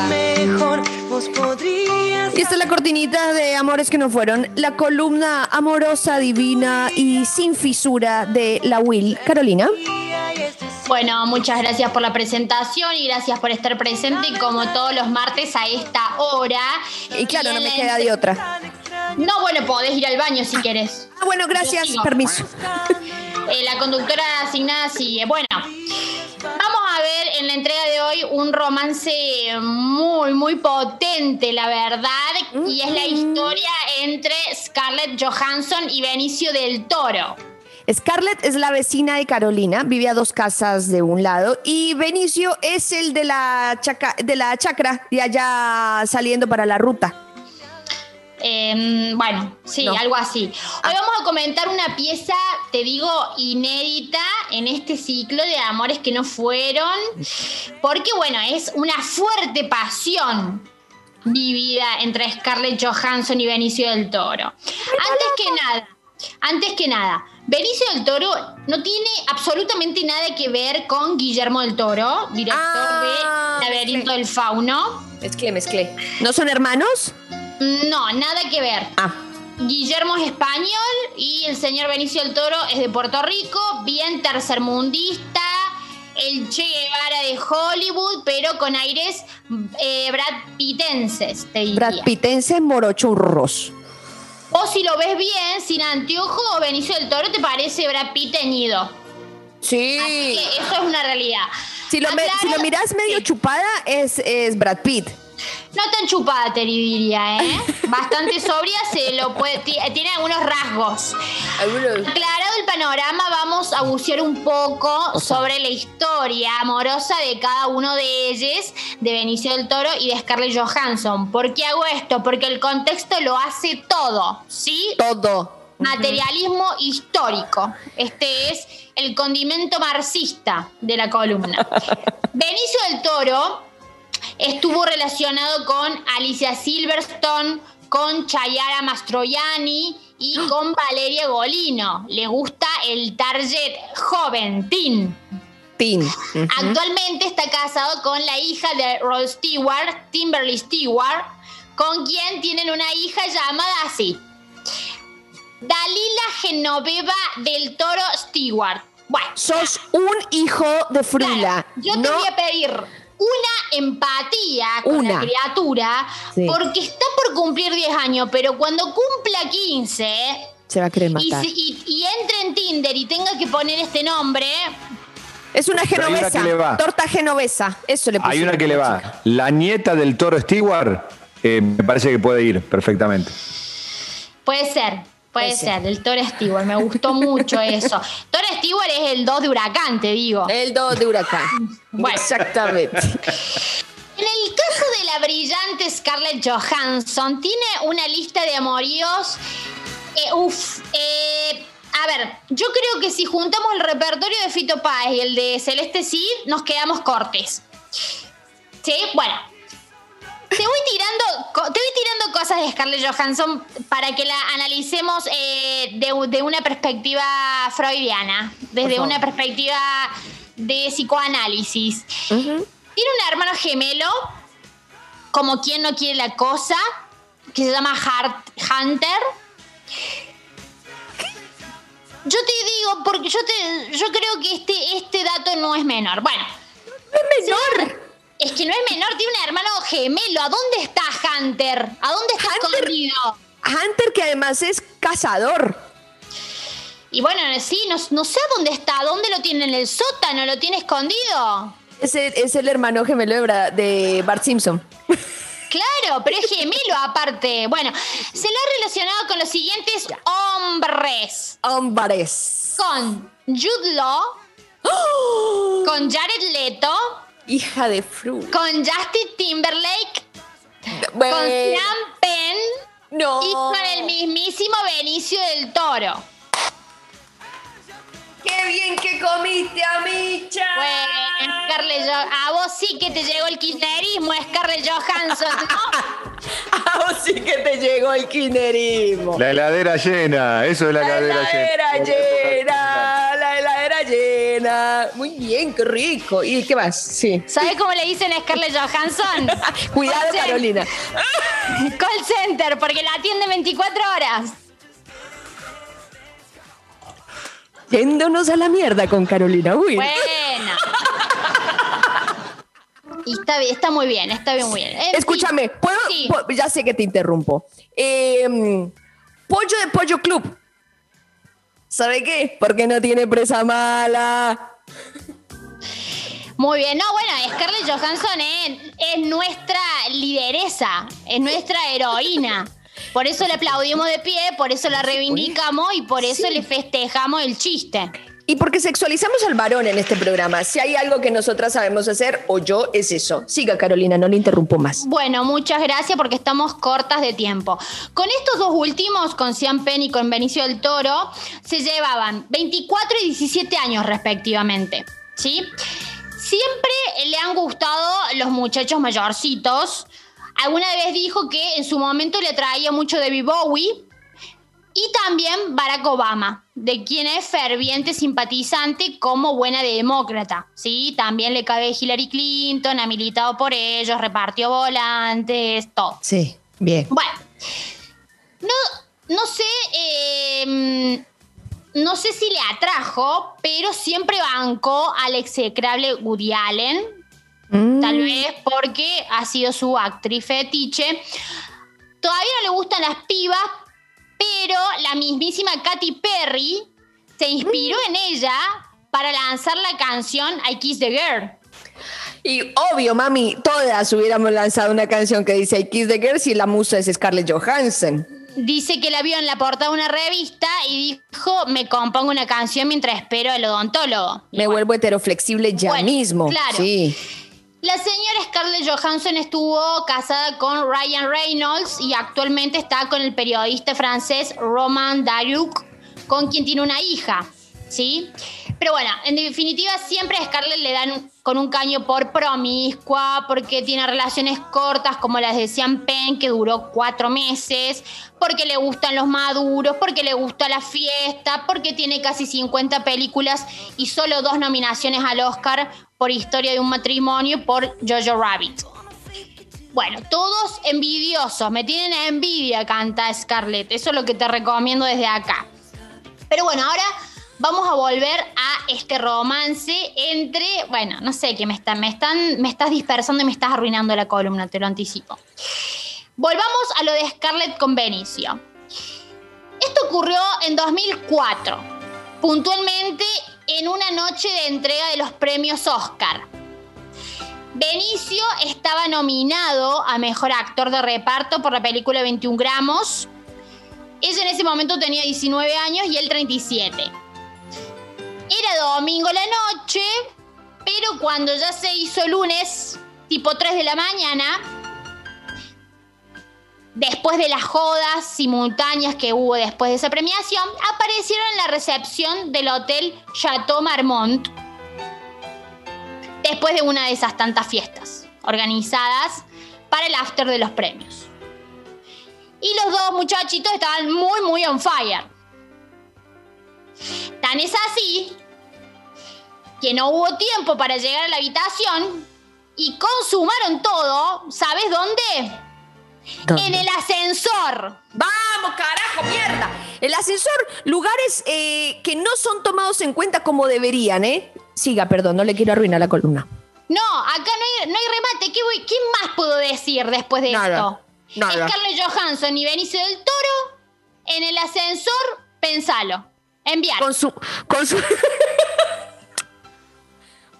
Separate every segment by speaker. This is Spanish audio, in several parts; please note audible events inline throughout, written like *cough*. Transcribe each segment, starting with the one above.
Speaker 1: Mejor vos podrías.
Speaker 2: Y esta es la cortinita de Amores que no fueron, la columna amorosa, divina y sin fisura de la Will. Carolina.
Speaker 3: Bueno, muchas gracias por la presentación y gracias por estar presente como todos los martes a esta hora.
Speaker 2: Y claro, no me queda
Speaker 3: entre-
Speaker 2: de otra.
Speaker 3: No, bueno, podés ir al baño si querés.
Speaker 2: Ah, bueno, gracias, permiso. *laughs*
Speaker 3: Eh, la conductora asignada sigue. Bueno, en la entrega de hoy un romance muy, muy potente, la verdad, y es la historia entre Scarlett Johansson y Benicio del Toro.
Speaker 2: Scarlett es la vecina de Carolina, vive a dos casas de un lado, y Benicio es el de la, chaca- de la chacra, de allá saliendo para la ruta.
Speaker 3: Eh, bueno, sí,
Speaker 2: No.
Speaker 3: algo así. Hoy
Speaker 2: Ah.
Speaker 3: vamos a comentar una pieza, te digo, inédita en este ciclo de amores que no fueron, porque bueno, es una fuerte pasión vivida entre Scarlett Johansson y Benicio del Toro. Antes que nada, antes que nada, Benicio del Toro no tiene absolutamente nada que ver con Guillermo del Toro, director
Speaker 2: Ah,
Speaker 3: de Laberinto
Speaker 2: mezclé.
Speaker 3: del Fauno.
Speaker 2: Mezclé, mezcllé. ¿No son hermanos?
Speaker 3: No, nada que ver.
Speaker 2: Ah,
Speaker 3: Guillermo es español y el señor Benicio del Toro es de Puerto Rico, bien tercermundista, el Che Guevara de Hollywood, pero con aires eh, Brad Pittenses, te diría.
Speaker 2: Brad Pittense morochurros.
Speaker 3: O si lo ves bien, sin anteojo, Benicio del Toro te parece Brad Pitt teñido.
Speaker 2: Sí.
Speaker 3: Así que eso es una realidad.
Speaker 2: Si lo, me-
Speaker 3: Aclaro-
Speaker 2: si lo miras medio
Speaker 3: Sí.
Speaker 2: chupada, es, es Brad Pitt.
Speaker 3: No tan chupada, te diría, ¿eh? Bastante sobria, se lo puede, ti- tiene algunos rasgos. Aclarado el panorama, vamos a bucear un poco sobre la historia amorosa de cada uno de ellos, de Benicio del Toro y de Scarlett Johansson. ¿Por qué hago esto? Porque el contexto lo hace todo, ¿sí?
Speaker 2: Todo.
Speaker 3: Materialismo histórico. Este es el condimento marxista de la columna. *laughs* Benicio del Toro estuvo relacionado con Alicia Silverstone, con Chayara Mastroianni y con Valeria Golino. Le gusta el target joven, teen.
Speaker 2: Tin.
Speaker 3: Actualmente está casado con la hija de Rod Stewart, Timberly Stewart, con quien tienen una hija llamada así. Dalila Genoveva del Toro Stewart. Bueno,
Speaker 2: Sos un hijo de Frula.
Speaker 3: Claro, yo te
Speaker 2: no
Speaker 3: voy a pedir una empatía con
Speaker 2: Una.
Speaker 3: la criatura
Speaker 2: Sí.
Speaker 3: porque está por cumplir 10 años, pero cuando cumpla 15
Speaker 2: se va a querer
Speaker 3: y,
Speaker 2: matar.
Speaker 3: si- y- y entre en Tinder y tenga que poner este nombre,
Speaker 2: Es una
Speaker 4: una
Speaker 2: genovesa.
Speaker 4: que le va.
Speaker 2: Torta genovesa. Eso le
Speaker 4: Hay una que le
Speaker 2: la
Speaker 4: va.
Speaker 2: chica.
Speaker 4: La nieta del toro Stewart, eh, me parece que puede ir perfectamente.
Speaker 3: puede ser. Puede
Speaker 2: ser.
Speaker 3: del Toro Stewart, me gustó mucho *laughs* eso. Toro Stewart es el 2 de Huracán, te digo.
Speaker 2: El 2 de huracán.
Speaker 3: Bueno.
Speaker 2: Exactamente.
Speaker 3: En el caso de la brillante Scarlett Johansson, tiene una lista de amoríos. eh, uf, eh, a ver, yo creo que si juntamos el repertorio de Fito Páez y el de Celeste Cid, nos quedamos cortes. ¿Sí? Bueno. Te voy tirando, te voy tirando cosas de Scarlett Johansson para que la analicemos eh, de, de una perspectiva freudiana, desde una perspectiva de psicoanálisis. Tiene un hermano gemelo, como quien no quiere la cosa, que se llama Hart- Hunter. Yo te digo, porque yo te, yo creo que este, este dato no es menor. Bueno.
Speaker 2: No es menor.
Speaker 3: Es que no es menor, tiene un hermano gemelo. ¿A dónde está Hunter? ¿A dónde está
Speaker 2: Hunter-
Speaker 3: escondido?
Speaker 2: Hunter, que además es cazador.
Speaker 3: Y bueno, sí, no, no sé a dónde está. ¿Dónde lo tiene? ¿En el sótano? ¿Lo tiene escondido?
Speaker 2: Es el, es el hermano gemelo de, Bra- de Bart Simpson. *laughs*
Speaker 3: Claro, pero es gemelo aparte. Bueno, se lo ha relacionado con los siguientes hombres.
Speaker 2: Hombres.
Speaker 3: Con Jude Law,
Speaker 2: ¡Oh!
Speaker 3: con Jared Leto,
Speaker 2: Hija de Frula.
Speaker 3: con Justin Timberlake, con Sean Penn
Speaker 2: no.
Speaker 3: y con el mismísimo Benicio del Toro.
Speaker 2: ¡Qué bien que comiste, Amicha!
Speaker 3: Bueno, Scarlett Jo- a vos sí que te llegó el kirchnerismo, Scarlett Johansson, ¿no? *laughs*
Speaker 2: A vos sí que te llegó el kirchnerismo.
Speaker 4: La heladera llena, eso es la,
Speaker 2: La
Speaker 4: heladera
Speaker 2: heladera
Speaker 4: llena.
Speaker 2: Muy bien, qué rico. ¿Y qué más? Sí.
Speaker 3: ¿Sabes cómo le dicen a Scarlett Johansson? *laughs*
Speaker 2: Cuidado,
Speaker 3: Call
Speaker 2: Carolina. *laughs*
Speaker 3: Call center, porque la atiende 24 horas.
Speaker 2: Yéndonos a la mierda con Carolina Will.
Speaker 3: Bueno. *laughs* Y está, bien, está muy bien, está bien, muy bien. En
Speaker 2: Escúchame, ¿puedo?
Speaker 3: Sí.
Speaker 2: po- ya sé que te interrumpo. Eh, pollo de Pollo Club. ¿Sabe qué? Porque no tiene presa mala.
Speaker 3: Muy bien, no, bueno, Scarlett Johansson es, es nuestra lideresa, es nuestra heroína. Por eso le aplaudimos de pie, por eso la reivindicamos y por eso le festejamos el chiste.
Speaker 2: Y porque sexualizamos al varón en este programa. Si hay algo que nosotras sabemos hacer, o yo, es eso. Siga, Carolina, no le interrumpo más.
Speaker 3: Bueno, muchas gracias porque estamos cortas de tiempo. Con estos dos últimos, con Sean Penn y con Benicio del Toro, se llevaban 24 y 17 años respectivamente. ¿Sí? Siempre le han gustado los muchachos mayorcitos. Alguna vez dijo que en su momento le atraía mucho David Bowie. Y también Barack Obama, de quien es ferviente simpatizante como buena demócrata. Sí, también le cabe Hillary Clinton, ha militado por ellos, repartió volantes, todo.
Speaker 2: Sí, bien.
Speaker 3: Bueno, no, no sé, eh, no sé si le atrajo, pero siempre bancó al execrable Woody Allen, tal vez porque ha sido su actriz fetiche. Todavía no le gustan las pibas, pero la mismísima Katy Perry se inspiró en ella para lanzar la canción I Kiss the Girl.
Speaker 2: Y obvio, mami, todas hubiéramos lanzado una canción que dice I Kiss the Girl si la musa es Scarlett Johansson.
Speaker 3: Dice que la vio en la portada de una revista y dijo, me compongo una canción mientras espero al odontólogo.
Speaker 2: Me vuelvo heteroflexible ya
Speaker 3: Bueno,
Speaker 2: mismo.
Speaker 3: claro.
Speaker 2: Sí.
Speaker 3: La señora Scarlett Johansson estuvo casada con Ryan Reynolds y actualmente está con el periodista francés Roman Dayouk, con quien tiene una hija, ¿sí? Pero bueno, en definitiva siempre a Scarlett le dan con un caño por promiscua, porque tiene relaciones cortas como las de Sean Penn, que duró cuatro meses, porque le gustan los maduros, porque le gusta la fiesta, porque tiene casi 50 películas y solo dos nominaciones al Oscar por Historia de un matrimonio por Jojo Rabbit. Bueno, todos envidiosos, me tienen envidia, canta Scarlett. Eso es lo que te recomiendo desde acá. Pero bueno, ahora vamos a volver a este romance entre, bueno, no sé, que me están, me están, me estás dispersando y me estás arruinando la columna, te lo anticipo. Volvamos a lo de Scarlett con Benicio. Esto ocurrió en 2004, puntualmente en una noche de entrega de los premios Oscar. Benicio estaba nominado a Mejor Actor de Reparto por la película 21 gramos. Ella en ese momento tenía 19 años y él 37. Domingo la noche, pero cuando ya se hizo lunes, tipo 3 de la mañana, después de las jodas simultáneas que hubo después de esa premiación, aparecieron en la recepción del hotel Chateau Marmont después de una de esas tantas fiestas organizadas para el after de los premios. Y los dos muchachitos estaban muy, muy on fire. Tan es así que no hubo tiempo para llegar a la habitación y consumaron todo, ¿sabes dónde?
Speaker 2: ¿Dónde?
Speaker 3: En el ascensor.
Speaker 2: Vamos, carajo, mierda. El ascensor, lugares eh, que no son tomados en cuenta como deberían, ¿eh? Siga, perdón, no le quiero arruinar la columna.
Speaker 3: No, acá no hay, no hay remate. ¿Qué, voy- qué más puedo decir después de
Speaker 2: Nada,
Speaker 3: esto?
Speaker 2: nada.
Speaker 3: Scarlett Johansson y Benicio del Toro en el ascensor, pensalo. Enviar.
Speaker 2: Con su. Con su... *laughs*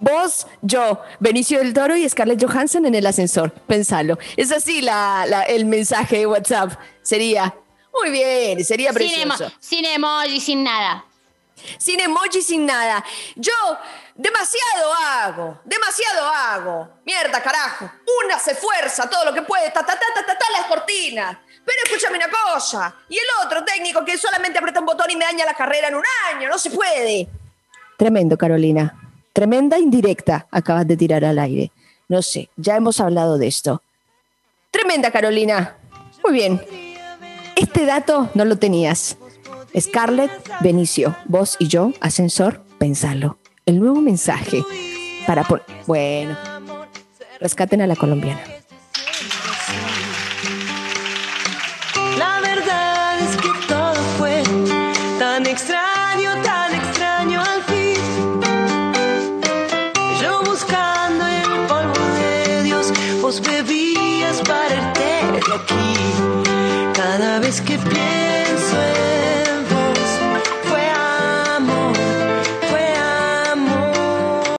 Speaker 2: Vos, yo, Benicio del Toro y Scarlett Johansson en el ascensor. Pensalo. Es así la, la- el mensaje de WhatsApp. Sería. Muy bien, sería
Speaker 3: sin, emo-
Speaker 2: precioso.
Speaker 3: sin emoji, sin nada.
Speaker 2: Sin emoji, sin nada. Yo demasiado hago, demasiado hago. Mierda, carajo. Una se esfuerza todo lo que puede, ta, ta, ta, ta, ta, ta, las cortinas. Pero escúchame una cosa. Y el otro técnico que solamente aprieta un botón y me daña la carrera en un año. No se puede. Tremendo, Carolina. Tremenda indirecta acabas de tirar al aire. No sé, ya hemos hablado de esto. Tremenda, Carolina. Muy bien. Este dato no lo tenías. Scarlett, Benicio, vos y yo, ascensor, Pensalo. El nuevo mensaje para por... Bueno, rescaten a la colombiana.
Speaker 1: La verdad es que todo fue tan extraño, tan bebías para el aquí. Cada vez que pienso en